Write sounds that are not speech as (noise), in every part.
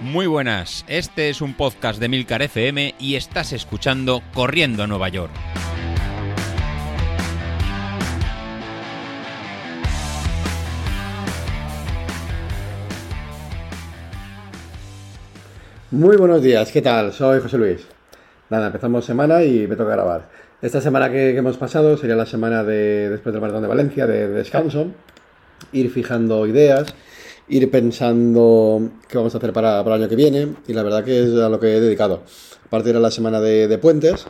Muy buenas, este es un podcast de Milcar FM y estás escuchando Corriendo a Nueva York. Muy buenos días, ¿qué tal? Soy José Luis. Nada, empezamos semana y me toca grabar. Esta semana que, hemos pasado sería la semana de, después del Maratón de Valencia, de descanso, ir fijando ideas, ir pensando qué vamos a hacer para, para, el año que viene y la verdad que es a lo que he dedicado. Aparte era la semana de, de puentes,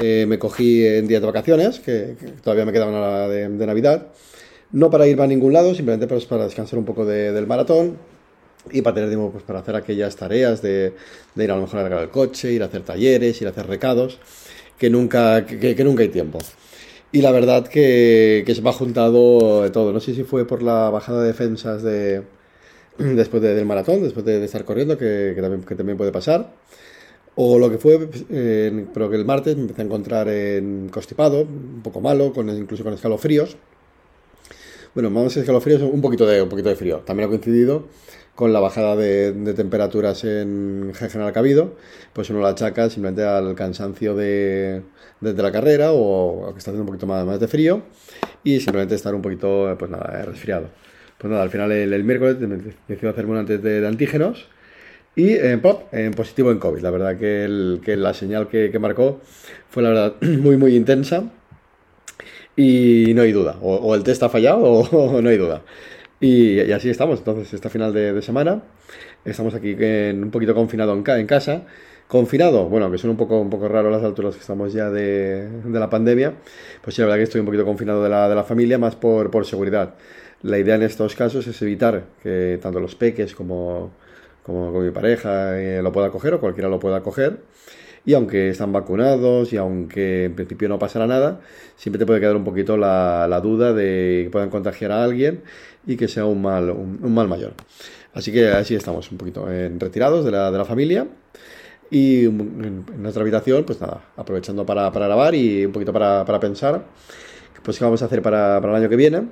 eh, me cogí en días de vacaciones, que, que todavía me queda una de, de, Navidad, no para ir a ningún lado, simplemente pues para descansar un poco del maratón, y para tener tiempo pues, para hacer aquellas tareas de, de, ir a lo mejor a cargar el coche, ir a hacer talleres, ir a hacer recados, que nunca, que, que nunca hay tiempo. Y la verdad que, que, se me ha juntado de todo. No sé si fue por la bajada de defensas de, (clears throat) después de, del maratón, después de, estar corriendo, que, también, que también puede pasar. O lo que fue, eh, pero que el martes me empecé a encontrar en constipado, un poco malo, con, incluso con escalofríos. Bueno, a escalofríos, un poquito de, un poquito de frío. También ha coincidido con la bajada de, temperaturas en general que ha habido, pues uno la achaca simplemente al cansancio de, de, de la carrera o, o, que está haciendo un poquito más, más de frío y simplemente estar un poquito, pues nada, resfriado. Pues nada, al final el, el miércoles decidí hacerme un antes de, de antígenos y eh, pop, en positivo en COVID. La verdad que, el, que la señal que, que, marcó fue la verdad (clears throat) muy, muy intensa y no hay duda. O, o el test ha fallado o, (laughs) o no hay duda. Y, y, así estamos, entonces, esta final de, de, semana. Estamos aquí en, un poquito confinado en, en, casa. Confinado, bueno, que son un poco, un poco raro las alturas que estamos ya de, de, la pandemia. Pues sí, la verdad que estoy un poquito confinado de la, de la familia, más por, por seguridad. La idea en estos casos es evitar que tanto los peques como, como, mi pareja eh, lo pueda coger o cualquiera lo pueda coger. Y aunque están vacunados y aunque en principio no pasará nada, siempre te puede quedar un poquito la, la duda de que puedan contagiar a alguien y que sea un mal, un, mal mayor. Así que así estamos, un poquito en retirados de la, de la familia. Y en, nuestra habitación, pues nada, aprovechando para, para grabar y un poquito para, para pensar, pues qué vamos a hacer para, para, el año que viene,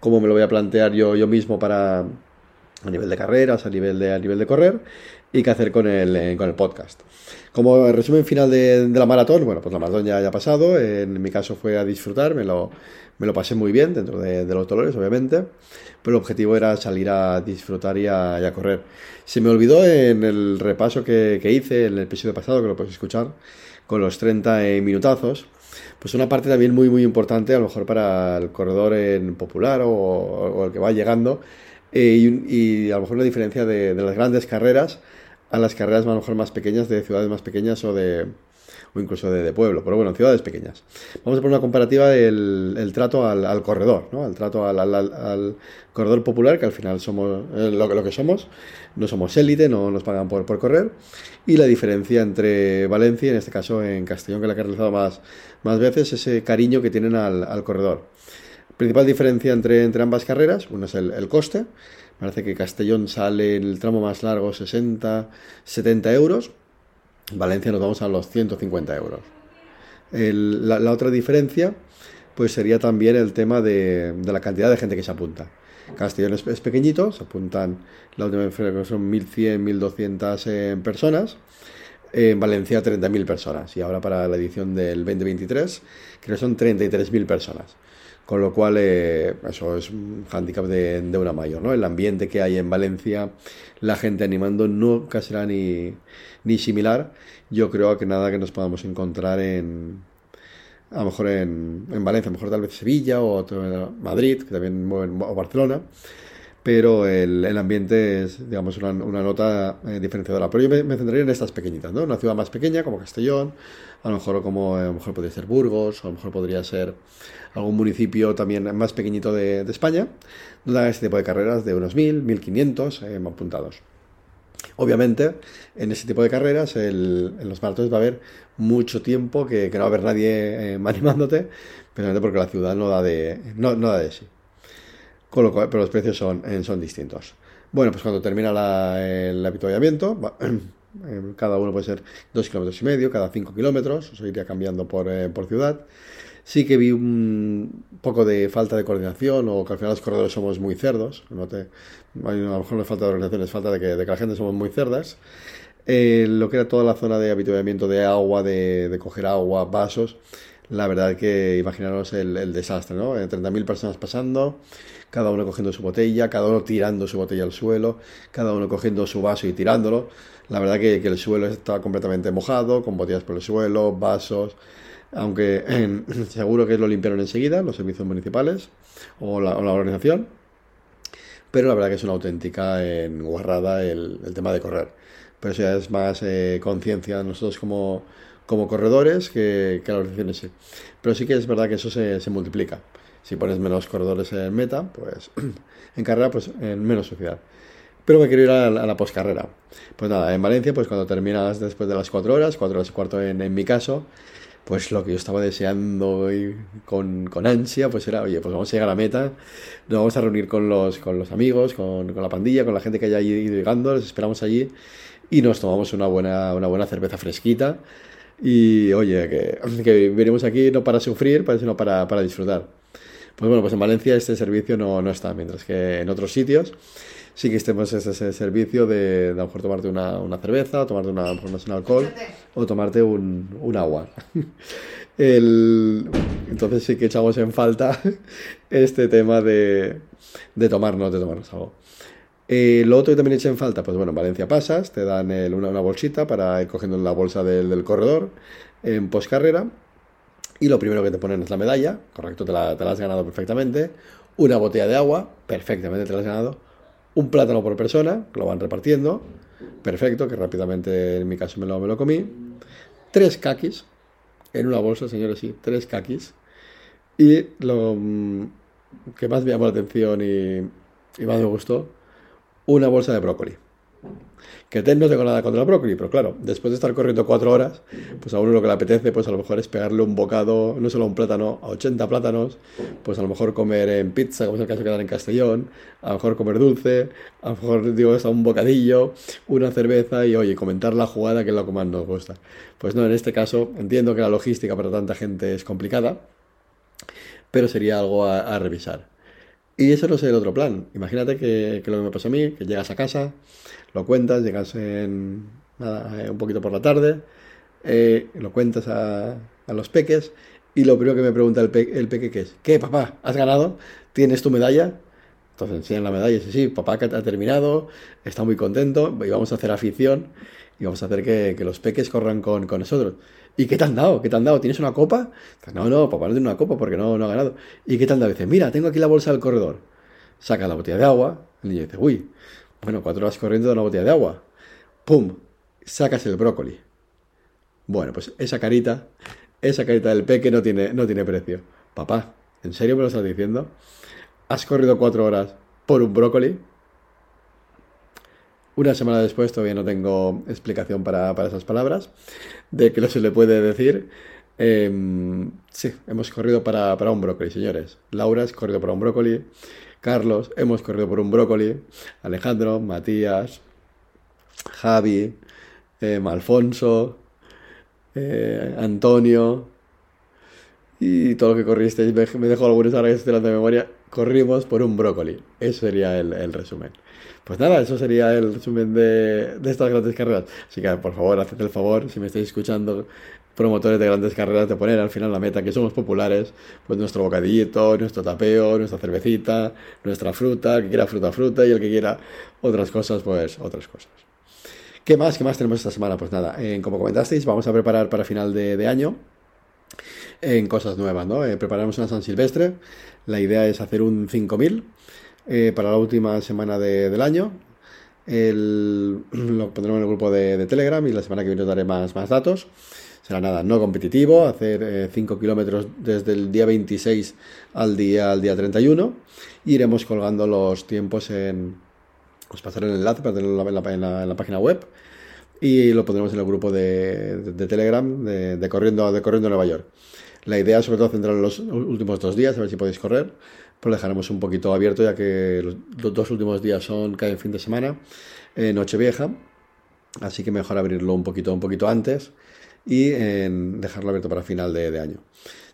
cómo me lo voy a plantear yo, yo mismo para a nivel de carreras, a nivel de, a nivel de correr, y qué hacer con el, eh, con el podcast. Como resumen final de, la maratón, bueno, pues la maratón ya, ha pasado, en mi caso fue a disfrutar, me lo, me lo pasé muy bien dentro de, los dolores, obviamente, pero el objetivo era salir a disfrutar y a, correr. Se me olvidó en el repaso que, que, hice en el episodio pasado, que lo podéis escuchar, con los 30 minutazos, pues una parte también muy, muy importante, a lo mejor para el corredor en popular o, el que va llegando, eh, y, a lo mejor una diferencia de, de, las grandes carreras a las carreras a lo mejor más pequeñas, de ciudades más pequeñas o de incluso de, de pueblo, pero bueno, ciudades pequeñas. Vamos a poner una comparativa del el trato al, corredor, ¿no? al trato al, corredor popular, que al final somos eh, lo, lo, que somos, no somos élite, no nos pagan por, por correr, y la diferencia entre Valencia, en este caso en Castellón, que la que he realizado más, más veces, ese cariño que tienen al, al corredor. Principal diferencia entre, entre ambas carreras, uno es el, el coste, parece que Castellón sale en el tramo más largo 60, 70 euros, Valencia nos vamos a los 150 euros. La, otra diferencia pues sería también el tema de, la cantidad de gente que se apunta. Castellón es, es pequeñito, se apuntan, la última vez son 1.100, 1.200 eh, personas, en Valencia 30.000 personas y ahora para la edición del 2023 creo que son 33.000 personas. Con lo cual, eh, eso es un hándicap de, una mayor, ¿no? El ambiente que hay en Valencia, la gente animando, nunca será ni, ni similar. Yo creo que nada que nos podamos encontrar en, a lo mejor en, en Valencia, a lo mejor tal vez Sevilla o Madrid, que también, o Barcelona, pero el, el ambiente es, digamos, una, una nota eh, diferenciadora. Pero yo me, centraría en estas pequeñitas, ¿no? Una ciudad más pequeña, como Castellón, a lo mejor como, a lo mejor podría ser Burgos, o a lo mejor podría ser algún municipio también más pequeñito de, España, donde haga este tipo de carreras de unos 1.000, 1.500 eh, apuntados. Obviamente, en ese tipo de carreras, el, en los maratones va a haber mucho tiempo que, que no va a haber nadie eh, (laughs) animándote, precisamente porque la ciudad no da de, no da de sí. Con lo cual, pero los precios son, eh, son distintos. Bueno, pues cuando termina la, el avituallamiento, (clears throat) cada uno puede ser dos kilómetros y medio, cada cinco kilómetros, eso iría cambiando por, eh, por ciudad. Sí que vi un poco de falta de coordinación o que al final los corredores somos muy cerdos. No te, a lo mejor no es falta de organización, es falta de que, de que la gente somos muy cerdas. Eh, lo que era toda la zona de habituamiento de agua, de, de coger agua, vasos, la verdad que imaginaros el, desastre, ¿no? 30.000 personas pasando, cada uno cogiendo su botella, cada uno tirando su botella al suelo, cada uno cogiendo su vaso y tirándolo. La verdad que, que el suelo estaba completamente mojado, con botellas por el suelo, vasos, aunque eh, (clears throat) seguro que lo limpiaron enseguida los servicios municipales o la, organización, pero la verdad que es una auténtica en guarrada el, el, tema de correr. Pero eso ya es más eh, conciencia nosotros como, como corredores que, que la organización en sí. Pero sí que es verdad que eso se, se multiplica. Si pones menos corredores en meta, pues (clears throat) en carrera, pues en menos sociedad. Pero me quiero ir a la, la poscarrera. Pues nada, en Valencia, pues cuando terminas después de las 4 horas, 4 horas y cuarto en, mi caso, pues lo que yo estaba deseando y con, ansia, pues era, oye, pues vamos a llegar a la meta, nos vamos a reunir con los, con los amigos, con, con la pandilla, con la gente que haya ido llegando, les esperamos allí y nos tomamos una buena, una buena cerveza fresquita. Y oye, que, (laughs) que venimos aquí no para sufrir, sino para, para disfrutar. Pues bueno, pues en Valencia este servicio no, no está, mientras que en otros sitios sí que estemos ese, ese servicio de, de, a lo mejor tomarte una, una cerveza, o tomarte una, sin alcohol, o tomarte un, un agua. (laughs) El, entonces sí que echamos en falta (laughs) este tema de, de tomarnos, de tomarnos algo. Eh, lo otro que también eché en falta, pues bueno, en Valencia pasas, te dan una, bolsita para ir cogiendo la bolsa del, corredor en poscarrera. Y lo primero que te ponen es la medalla, correcto, te la, has ganado perfectamente. Una botella de agua, perfectamente te la has ganado un plátano por persona, lo van repartiendo, perfecto, que rápidamente en mi caso me lo, comí, tres kakis, en una bolsa, señores, sí, tres kakis, y lo mm, que más me llamó la atención y más me gustó, una bolsa de brócoli. Que no tengo nada contra el brócoli, pero claro, después de estar corriendo cuatro horas, pues a uno lo que le apetece, pues a lo mejor es pegarle un bocado, no solo un plátano, a 80 plátanos, pues a lo mejor comer en pizza, como es el caso que dan en Castellón, a lo mejor comer dulce, a lo mejor, digo, a un bocadillo, una cerveza y, oye, comentar la jugada que es lo que más nos gusta. Pues no, en este caso, entiendo que la logística para tanta gente es complicada, pero sería algo a revisar. Y eso no es el otro plan. Imagínate que, que, lo que me pasó a mí, que llegas a casa, lo cuentas, llegas en, nada, eh, un poquito por la tarde, eh, lo cuentas a, a, los peques y lo primero que me pregunta el, pe, el peque que es, ¿qué papá? ¿Has ganado? ¿Tienes tu medalla? Entonces enseñan la medalla y sí, papá que ha terminado, está muy contento y vamos a hacer afición y vamos a hacer que, que los peques corran con, con nosotros. ¿Y qué te han dado? ¿Qué te han dado? ¿Tienes una copa? No, no, papá no tiene una copa porque no, no ha ganado. ¿Y qué te han dado? Dice, mira, tengo aquí la bolsa del corredor. Saca la botella de agua. El niño dice, uy, bueno, cuatro horas corriendo de una botella de agua. ¡Pum! Sacas el brócoli. Bueno, pues esa carita, esa carita del peque no tiene, no tiene precio. Papá, ¿en serio me lo estás diciendo? ¿Has corrido cuatro horas por un brócoli? Una semana después todavía no tengo explicación para, para esas palabras, de que no se le puede decir. Eh, sí, hemos corrido para, para, un brócoli, señores. Laura has corrido para un brócoli. Carlos, hemos corrido por un brócoli. Alejandro, Matías, Javi, eh, Alfonso, Antonio y todo lo que corristeis. Me dejo algunos ahora que de memoria. Corrimos por un brócoli. Eso sería el resumen. Pues nada, eso sería el resumen de, estas grandes carreras. Así que, por favor, haced el favor, si me estáis escuchando, promotores de grandes carreras, de poner al final la meta, que somos populares, pues nuestro bocadillito, nuestro tapeo, nuestra cervecita, nuestra fruta, el que quiera fruta, fruta, y el que quiera otras cosas, pues otras cosas. ¿Qué más? ¿Qué más tenemos esta semana? Pues nada, como comentasteis, vamos a preparar para final de, de año en cosas nuevas, ¿no? Eh, preparamos una San Silvestre, la idea es hacer un 5000 eh, para la última semana de, del año. (clears throat) Lo pondremos en el grupo de, Telegram y la semana que viene os daré más, más datos. Será nada, no competitivo, hacer 5 eh, kilómetros desde el día 26 al día, al día 31. Y iremos colgando los tiempos en... Os pasaré el enlace para tenerlo en la, en la, página web y lo pondremos en el grupo de, de, de Telegram de, de, Corriendo, de Corriendo Nueva York. La idea sobre todo centrar en los últimos dos días, a ver si podéis correr pues lo dejaremos un poquito abierto ya que los, dos últimos días son cada fin de semana, eh, Nochevieja, así que mejor abrirlo un poquito, un poquito antes y dejarlo abierto para final de año.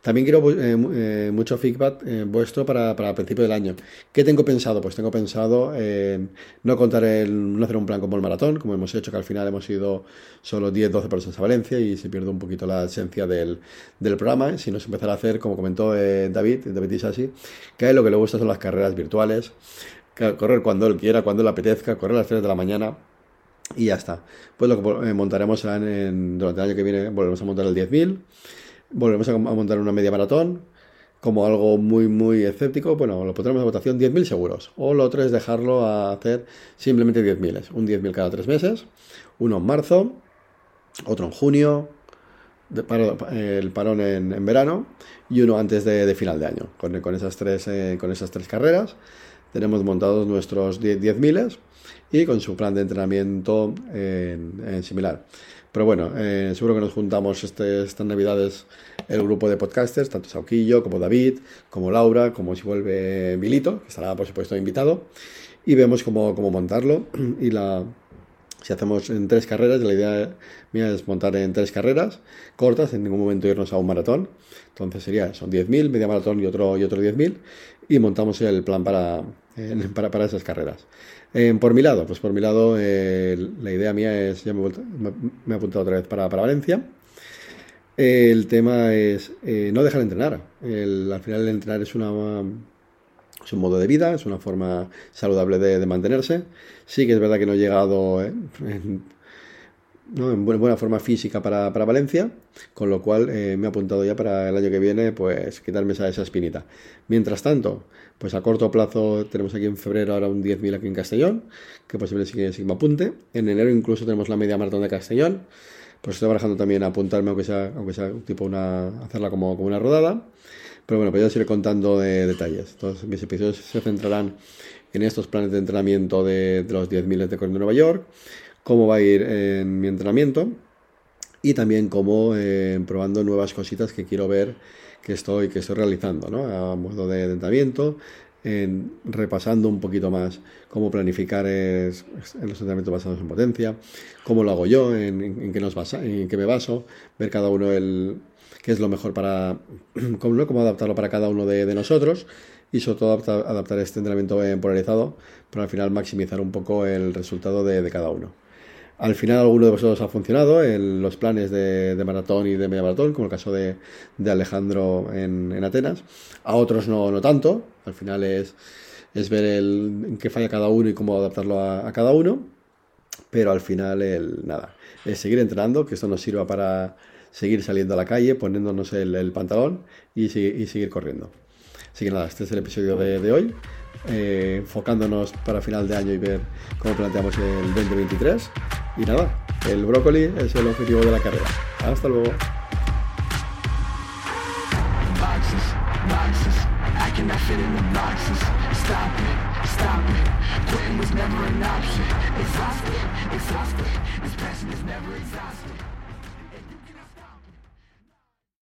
También quiero eh, eh, mucho feedback eh, vuestro para, para el principio del año. ¿Qué tengo pensado? Pues tengo pensado en no contar el, no hacer un plan como el maratón, como hemos hecho, que al final hemos ido solo 10-12 personas a Valencia y se pierde un poquito la esencia del, del programa, sino empezar a hacer, como comentó David, David Isasi, que lo que le gusta son las carreras virtuales, correr cuando él quiera, cuando le apetezca, correr a las 3 de la mañana y ya está. Pues lo que montaremos será en, durante el año que viene, volvemos a montar el 10.000 volvemos a montar una media maratón como algo muy, muy escéptico, bueno, lo pondremos a votación 10.000 seguros. O lo otro es dejarlo a hacer simplemente 10.000. Un 10.000 cada tres meses. Uno en marzo, otro en junio, el parón en, verano y uno antes de, final de año. Con, con esas tres, eh, con esas tres carreras tenemos montados nuestros 10.000 y con su plan de entrenamiento en similar. Pero bueno, eh, seguro que nos juntamos este, estas navidades el grupo de podcasters, tanto Sauquillo como David, como Laura, como si vuelve Milito, que estará por supuesto invitado, y vemos cómo, cómo montarlo. Y la, si hacemos en tres carreras, la idea mía es montar en tres carreras cortas, en ningún momento irnos a un maratón. Entonces sería, son 10.000, media maratón y otro, y otro 10.000, y montamos el plan para, para, para esas carreras. Eh, por mi lado, pues por mi lado, eh, la idea mía es, ya me, he apuntado otra vez para, Valencia. el tema es eh, no dejar de entrenar. al final el entrenar es una es un modo de vida, es una forma saludable de, mantenerse. Sí que es verdad que no he llegado en, buena forma física para, Valencia, con lo cual me he apuntado ya para el año que viene, pues quitarme esa, esa espinita. Mientras tanto, pues a corto plazo tenemos aquí en febrero ahora un 10.000 aquí en Castellón, que posiblemente sí que, me apunte. En enero incluso tenemos la media maratón de Castellón. Pues estoy barajando también a apuntarme, aunque sea, aunque sea tipo una, hacerla como, como una rodada. Pero bueno, pues ya os iré contando de detalles. Entonces mis episodios se centrarán en estos planes de entrenamiento de, los 10.000 de Corriendo Nueva York, cómo va a ir en mi entrenamiento y también cómo eh, probando nuevas cositas que quiero ver que estoy, que estoy realizando, ¿no? A modo de entrenamiento, en, repasando un poquito más cómo planificar es, en los entrenamientos basados en potencia, cómo lo hago yo, en, qué, nos basa, en qué me baso, ver cada uno el qué es lo mejor para, (clears throat) cómo, cómo adaptarlo para cada uno de, nosotros y sobre todo adaptar, este entrenamiento polarizado para al final maximizar un poco el resultado de cada uno. Al final alguno de vosotros ha funcionado en los planes de, maratón y de media maratón, como el caso de, Alejandro en, Atenas. A otros no, no tanto. Al final es, es ver el, en qué falla cada uno y cómo adaptarlo a, cada uno. Pero al final, el, nada, es seguir entrenando, que esto nos sirva para seguir saliendo a la calle, poniéndonos el, pantalón y, y seguir corriendo. Así que nada, este es el episodio de, hoy, eh, enfocándonos para final de año y ver cómo planteamos el 2023. Y nada, el brócoli es el objetivo de la carrera. Hasta luego.